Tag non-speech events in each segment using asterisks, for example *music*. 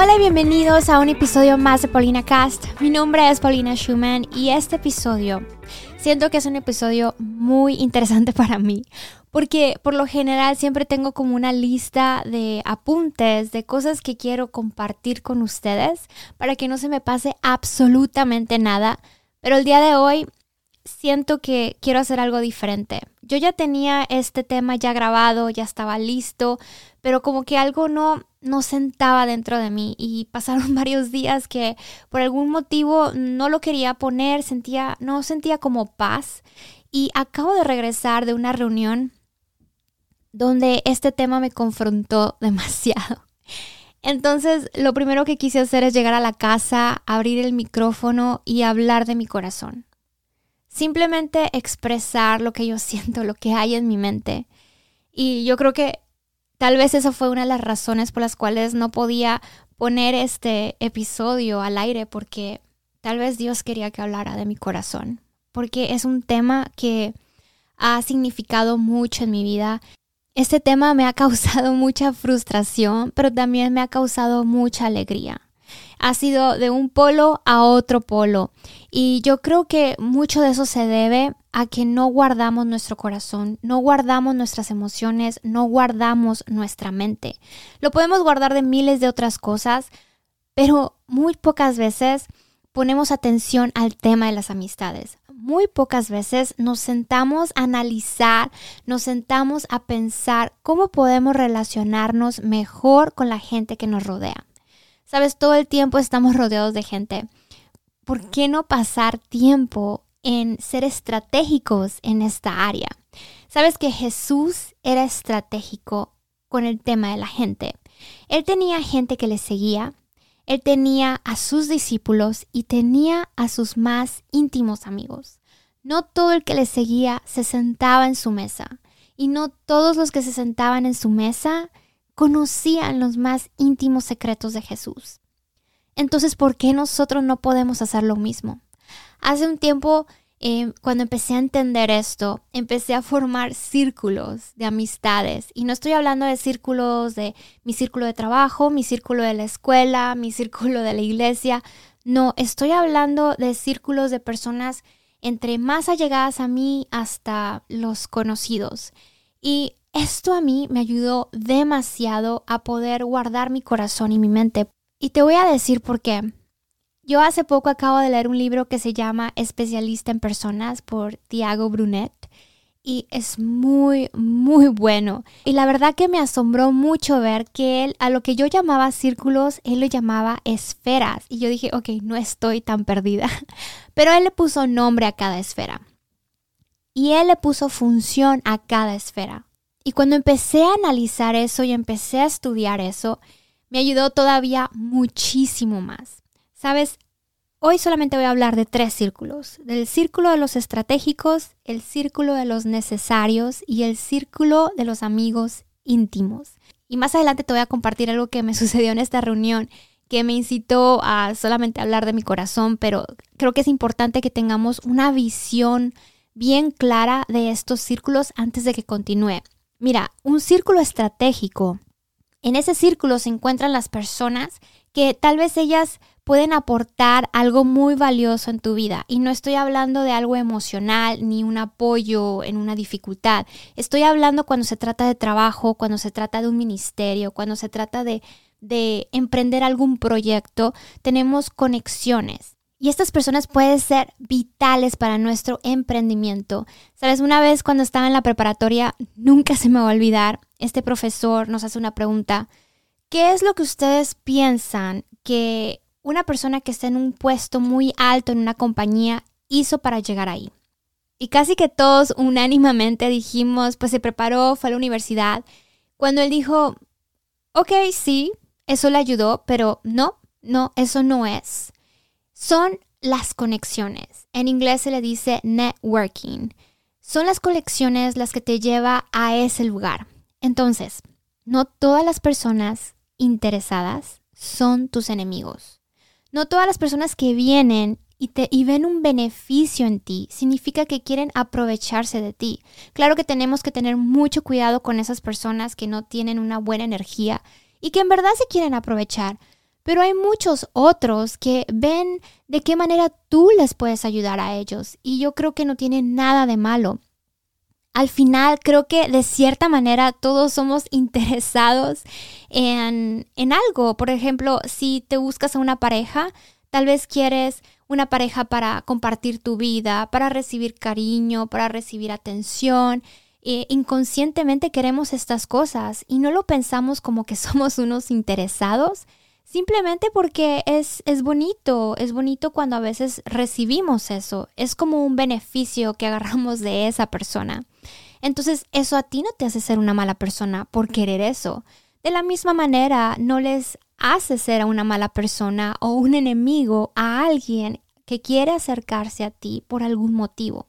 Hola y bienvenidos a un episodio más de Paulina Cast. Mi nombre es Paulina Schumann y este episodio siento que es un episodio muy interesante *laughs* para mí porque por lo general siempre tengo como una lista de apuntes, de cosas que quiero compartir con ustedes para que no se me pase absolutamente nada. Pero el día de hoy siento que quiero hacer algo diferente. Yo ya tenía este tema ya grabado, ya estaba listo, pero como que algo no no sentaba dentro de mí y pasaron *laughs* varios días que por algún motivo no lo quería poner, sentía no sentía como paz y acabo de regresar de una reunión donde este tema me confrontó *laughs* demasiado. Entonces, lo primero que quise hacer es llegar a la casa, abrir el micrófono y hablar de mi corazón. Simplemente expresar lo que yo *laughs* siento, lo que hay en mi mente. Y yo creo que tal vez esa fue una de las razones por las cuales no podía poner este episodio al aire, porque tal vez Dios quería que hablara de mi corazón, porque es un tema que ha significado mucho en mi vida este tema me ha *laughs* causado mucha frustración, pero también me ha causado mucha alegría. Ha sido de un polo a otro polo. Y yo creo que mucho de eso se debe a que no guardamos nuestro corazón, no guardamos nuestras emociones, no guardamos nuestra mente. Lo podemos guardar de miles de otras cosas, pero muy pocas veces ponemos atención al tema de las amistades muy pocas veces nos sentamos a analizar, nos sentamos a pensar cómo podemos relacionarnos mejor con la gente que nos rodea. Sabes, todo el tiempo estamos rodeados de gente. ¿Por qué no pasar tiempo en ser estratégicos en esta área? Sabes que Jesús era estratégico con el tema de la gente. Él tenía gente que le seguía, él tenía a sus discípulos y tenía a sus más íntimos amigos. No todo el que le seguía se sentaba en su mesa y no todos los que se sentaban en su mesa conocían los más íntimos secretos de Jesús. Entonces, ¿por qué nosotros no podemos hacer lo mismo? Hace un tiempo eh, cuando empecé a entender esto, empecé a formar círculos de amistades. Y no estoy hablando de círculos de mi círculo de trabajo, mi círculo de la escuela, *laughs* mi círculo de la iglesia. No, estoy hablando de círculos de personas entre más allegadas a mí hasta los conocidos. Y esto a mí me ayudó demasiado a poder guardar mi corazón y mi mente. Y te voy a decir por qué. Yo hace poco acabo de leer un libro que se llama Especialista en Personas por Tiago Brunet y es muy, muy bueno. Y la verdad que me asombró mucho ver que él, a lo que yo llamaba círculos, él lo llamaba esferas. Y yo dije, ok, no estoy tan perdida. *laughs* Pero él le puso nombre a cada esfera. Y él le puso función a cada esfera. Y cuando empecé a analizar eso y empecé a estudiar eso, me ayudó todavía muchísimo más. Sabes, hoy solamente voy a hablar de tres círculos, del círculo de los estratégicos, el círculo de los necesarios y el círculo de los amigos íntimos. Y más adelante te voy a compartir algo que me *laughs* sucedió en esta reunión que me incitó a solamente hablar de mi corazón, pero creo que es importante que tengamos una visión bien clara de estos círculos antes de que continúe. Mira, un círculo estratégico. En ese círculo se encuentran las personas que tal vez ellas pueden aportar algo muy valioso en tu vida. Y no estoy hablando de algo emocional ni un apoyo en una dificultad. Estoy hablando cuando se trata de trabajo, cuando se trata de un ministerio, cuando se trata de, de emprender algún proyecto. Tenemos conexiones. Y estas personas pueden ser vitales para nuestro emprendimiento. Sabes, una vez cuando estaba en la preparatoria, nunca se me va a olvidar, este profesor nos hace una pregunta. ¿Qué es lo que ustedes piensan que una persona que está en un puesto muy alto en una compañía hizo para llegar ahí. Y casi que todos unánimemente dijimos, pues se preparó, fue a la universidad. Cuando él dijo, ok, sí, eso le ayudó, pero no, no, eso no es. Son las conexiones. En inglés se le dice networking. Son las conexiones las que te lleva a ese lugar. Entonces, no todas las personas interesadas son tus enemigos. No todas las personas que vienen y, te, y ven un beneficio en ti significa que quieren aprovecharse de ti. Claro que tenemos que tener mucho cuidado con esas personas que no tienen una buena energía y que en verdad se quieren aprovechar. Pero hay muchos otros que ven de qué manera tú les puedes ayudar a ellos y yo creo que no tiene nada de malo. Al final creo que de cierta manera todos somos *laughs* interesados en, en algo. Por ejemplo, si te buscas a una pareja, tal vez quieres una pareja para compartir tu vida, para recibir cariño, para recibir atención. Eh, inconscientemente queremos estas cosas y no lo pensamos como que *laughs* somos unos interesados, simplemente porque es, es bonito, es bonito cuando a veces recibimos eso, es como un beneficio que agarramos de esa persona. Entonces eso a ti no te hace ser una mala persona por querer eso. De la misma manera, no les hace ser a una mala persona o un enemigo a alguien que quiere acercarse a ti por algún motivo.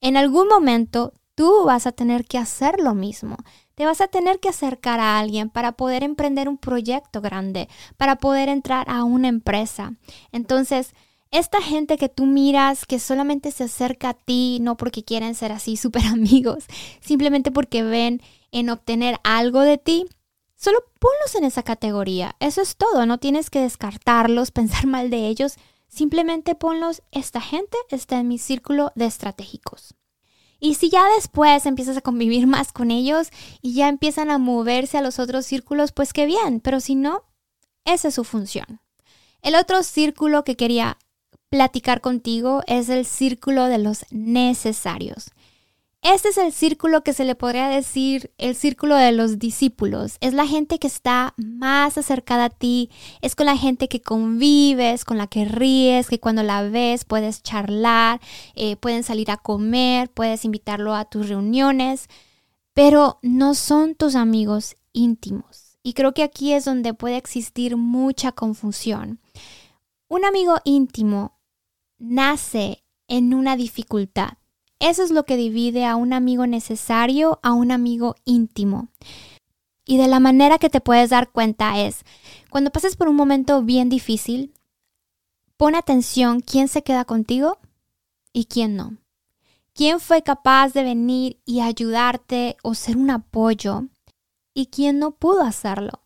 En algún momento tú vas a tener que hacer lo mismo. Te vas a tener que acercar a alguien para poder emprender un proyecto grande, para poder entrar a una empresa. Entonces, esta gente que tú miras que solamente se acerca a ti no porque quieren ser así *laughs* súper amigos, simplemente porque ven en obtener algo de ti, Solo ponlos en esa categoría. Eso es todo. No tienes que descartarlos, *laughs* pensar mal de ellos. Simplemente ponlos, esta gente está en mi círculo de estratégicos. Y si ya después empiezas a convivir más con ellos y ya empiezan a moverse a los otros círculos, pues qué bien. Pero si no, esa es su función. El otro círculo que quería platicar contigo es el círculo de los necesarios. Este es el círculo que se le podría decir el círculo de los discípulos. Es la gente que está más acercada a ti, es con la gente que convives, con la que ríes, que cuando la ves puedes charlar, eh, pueden salir a comer, puedes invitarlo a tus reuniones, pero no son tus amigos íntimos. Y creo que aquí es donde puede existir mucha confusión. Un amigo íntimo nace en una dificultad eso es lo que divide a un amigo necesario a un amigo íntimo. Y de la manera que te puedes dar cuenta es, cuando pases por un momento bien difícil, pon atención quién se queda contigo y quién no. ¿Quién fue capaz de venir y ayudarte o ser un apoyo y quién no pudo hacerlo?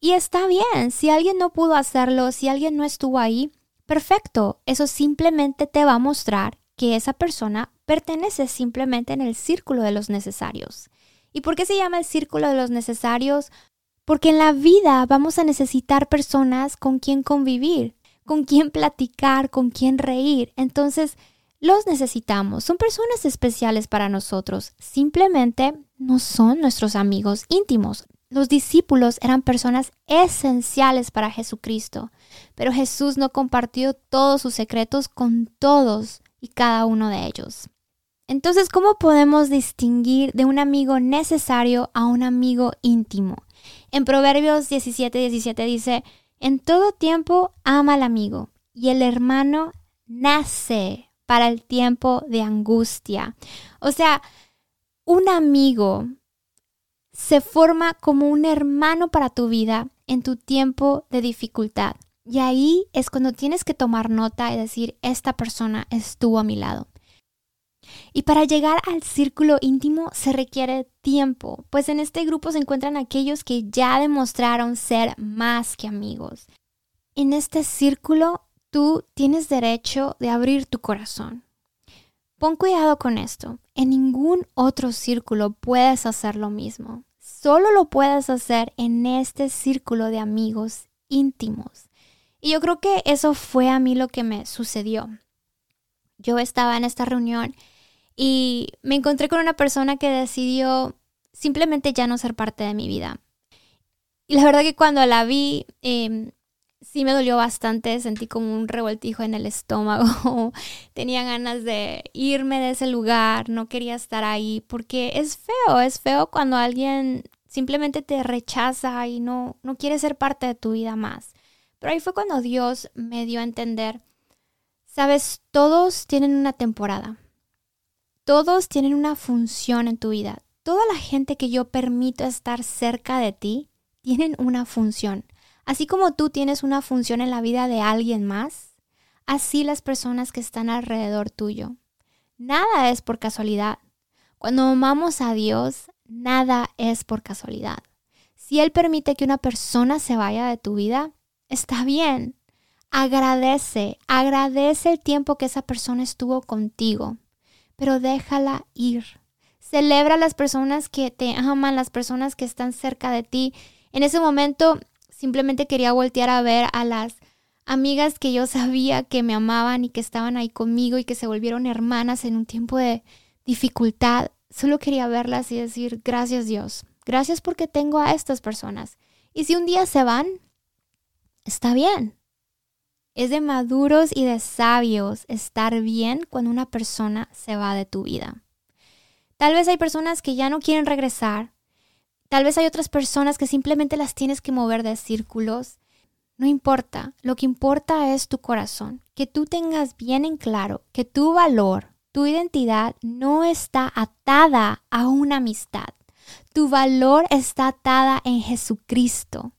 Y está bien, si alguien no pudo hacerlo, si alguien no estuvo ahí, perfecto, eso simplemente te va a mostrar que esa persona pertenece simplemente en el círculo de los necesarios. ¿Y por qué se llama el círculo de los necesarios? Porque en la vida vamos a necesitar personas con quien convivir, con quien platicar, con quien reír. Entonces, los necesitamos. Son personas especiales para nosotros. Simplemente no son nuestros amigos íntimos. Los discípulos eran personas esenciales para Jesucristo, pero Jesús no compartió todos sus secretos con todos y cada uno de ellos. Entonces, ¿cómo podemos distinguir de un amigo necesario a un amigo íntimo? En Proverbios 17, 17 dice, en todo tiempo ama al amigo y el hermano nace para el tiempo de angustia. O sea, un amigo se forma como un hermano para tu vida en tu tiempo de dificultad. Y ahí es cuando tienes que tomar nota y decir, esta persona estuvo a mi lado. Y para llegar al círculo íntimo se requiere tiempo, pues en este grupo se encuentran aquellos que ya demostraron ser más que amigos. En este círculo tú tienes derecho de abrir tu corazón. Pon cuidado con esto. En ningún otro círculo puedes hacer lo mismo. Solo lo puedes hacer en este círculo de amigos íntimos. Y yo creo que eso fue a mí lo que me sucedió. Yo estaba en esta reunión y me encontré con una persona que decidió simplemente ya no ser parte de mi vida. Y la verdad que cuando la vi, em, sí me dolió bastante, sentí como un revoltijo en el estómago, *laughs* tenía ganas de irme de ese lugar, no quería estar ahí, porque es feo, es feo cuando alguien simplemente te rechaza y no, no quiere ser parte de tu vida más. Pero ahí fue cuando Dios me dio a entender, sabes, todos tienen una temporada, todos tienen una función en tu vida. Toda la gente que yo permito estar cerca de ti tienen una función. Así como tú tienes una función en la vida de alguien más, así las personas que están alrededor tuyo. Nada es por casualidad. Cuando amamos a Dios, nada es por casualidad. Si Él permite que una persona se vaya de tu vida, Está bien. Agradece, agradece el tiempo que esa persona estuvo contigo, pero déjala ir. Celebra a las personas que te aman, las personas que están cerca de ti. En ese momento simplemente quería voltear a ver a las amigas que yo sabía que me amaban y que estaban ahí conmigo y que se volvieron hermanas en un tiempo de dificultad. Solo quería verlas y decir, gracias Dios, gracias porque tengo a estas personas. Y si un día se van, está bien. Es de maduros y de sabios estar bien cuando una persona se va de tu vida. Tal vez hay personas que ya no quieren regresar. Tal vez hay otras personas que simplemente las tienes que mover de círculos. No importa, lo que importa es tu corazón, que tú tengas bien en claro que tu valor, tu identidad no está atada a una amistad. Tu valor está atada en Jesucristo.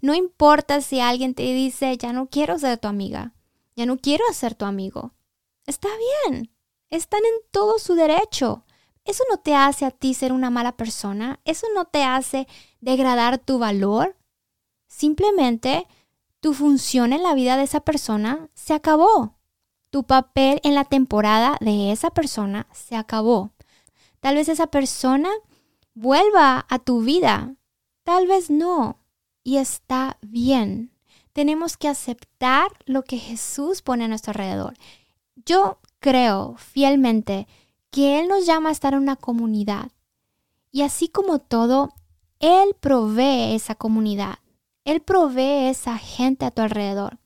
No importa si alguien te dice, ya no quiero ser tu amiga, ya no quiero ser tu amigo. Está bien, están en todo su derecho. Eso no te hace a ti ser una mala persona, eso no te hace degradar tu valor. Simplemente tu función en la vida de esa persona se acabó. Tu papel en la temporada de esa persona se acabó. Tal vez esa persona vuelva a tu vida, tal vez no. Y está bien. Tenemos que aceptar lo que Jesús pone a nuestro alrededor. Yo creo fielmente que Él nos llama a estar en una comunidad. Y así como todo, Él provee esa comunidad. Él provee esa gente a tu alrededor.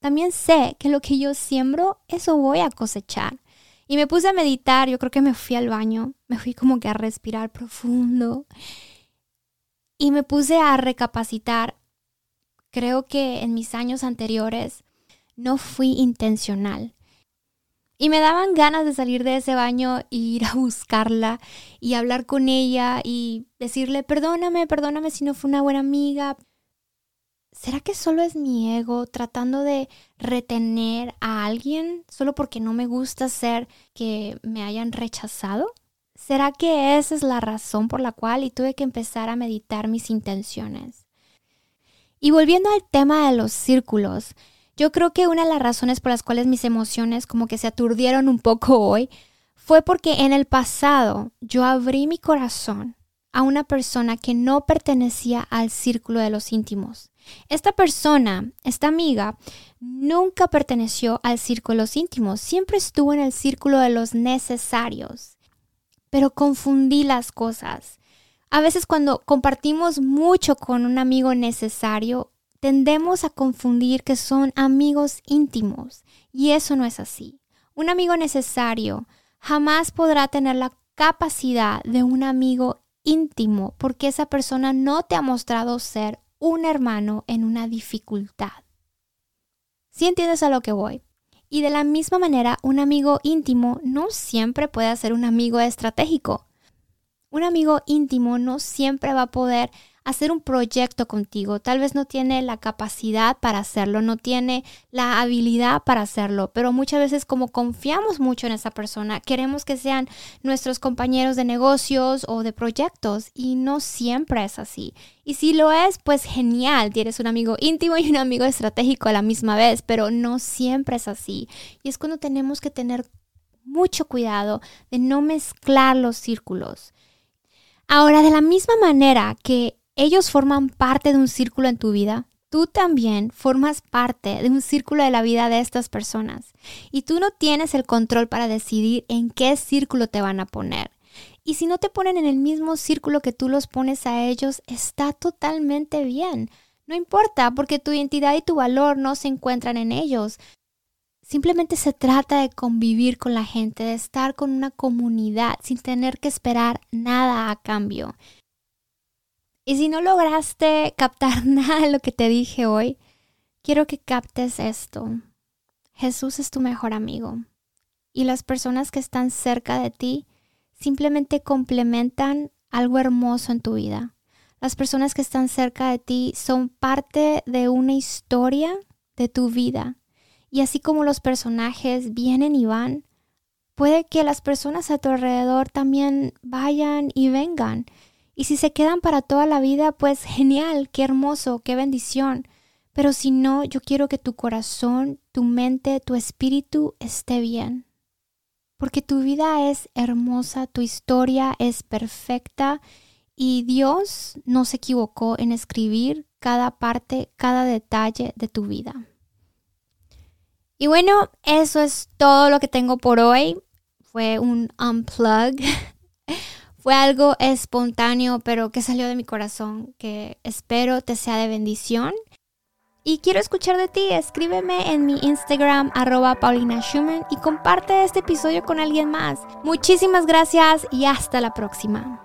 También sé que lo que yo siembro, eso voy a cosechar. Y me puse a meditar, yo creo que me fui al baño, me fui como que a respirar profundo. Y me puse a recapacitar. Creo que en mis años anteriores no fui intencional. Y me daban ganas de salir de ese baño e *laughs* ir a buscarla y hablar con ella y decirle, perdóname, perdóname si no fue una buena amiga, ¿será que solo es mi ego tratando de retener a alguien solo porque no me gusta ser que me hayan rechazado? ¿Será que esa es la razón por la cual y tuve que empezar a meditar mis intenciones? Y volviendo al tema de los círculos, yo creo que una de las razones por las cuales mis emociones como que se aturdieron un poco hoy fue porque en el pasado yo abrí mi corazón a una persona que no pertenecía al círculo de los íntimos. Esta persona, esta amiga, nunca perteneció al círculo de los íntimos, siempre estuvo en el círculo de los necesarios. Pero confundí las cosas. A veces cuando compartimos mucho con un amigo necesario, tendemos a confundir que son amigos íntimos y eso no es así. Un amigo necesario jamás podrá tener la capacidad de un amigo íntimo porque esa persona no te ha mostrado ser un hermano en una dificultad. Si entiendes a lo que voy. Y de la misma manera, un amigo íntimo no siempre puede ser un amigo estratégico. Un amigo íntimo no siempre va a poder hacer un proyecto contigo. Tal vez no tiene la capacidad para hacerlo, no tiene la habilidad para hacerlo, pero muchas veces como confiamos mucho en esa persona, queremos que sean nuestros compañeros de negocios o de proyectos y no siempre es así. Y si lo es, pues genial, tienes un amigo íntimo y un amigo estratégico a la misma vez, pero no siempre es así. Y es cuando tenemos que tener mucho cuidado de no mezclar los círculos. Ahora, de la misma manera que ellos forman parte de un círculo en tu vida, tú también formas parte de un círculo de la vida de estas personas. Y tú no tienes el control para decidir en qué círculo te van a poner. Y si no te ponen en el mismo círculo que tú los pones a ellos, está totalmente bien. No importa, porque tu identidad y tu valor no se encuentran en ellos. Simplemente se trata de convivir con la gente, de estar con una comunidad sin tener que esperar nada a cambio. Y si no lograste captar *laughs* nada de lo que te dije hoy, quiero que captes esto. Jesús es tu mejor amigo. Y las personas que están cerca de ti simplemente complementan algo hermoso en tu vida. Las personas que están cerca de ti son parte de una historia de tu vida. Y así como los personajes vienen y van, puede que las personas a tu alrededor también vayan y vengan y si se quedan para toda la vida, pues genial, qué hermoso, qué bendición. Pero si no, yo quiero que tu corazón, tu mente, tu espíritu esté bien. Porque tu vida es hermosa, tu historia es perfecta y Dios no se equivocó en escribir cada parte, cada detalle de tu vida. Y bueno, eso es todo lo que tengo por hoy. Fue un unplug. *laughs* Fue algo espontáneo, pero que salió de mi corazón, que espero te sea de bendición. Y quiero escuchar de ti. Escríbeme en mi Instagram, arroba Paulina Schumann, y comparte este episodio con alguien más. Muchísimas gracias y hasta la próxima.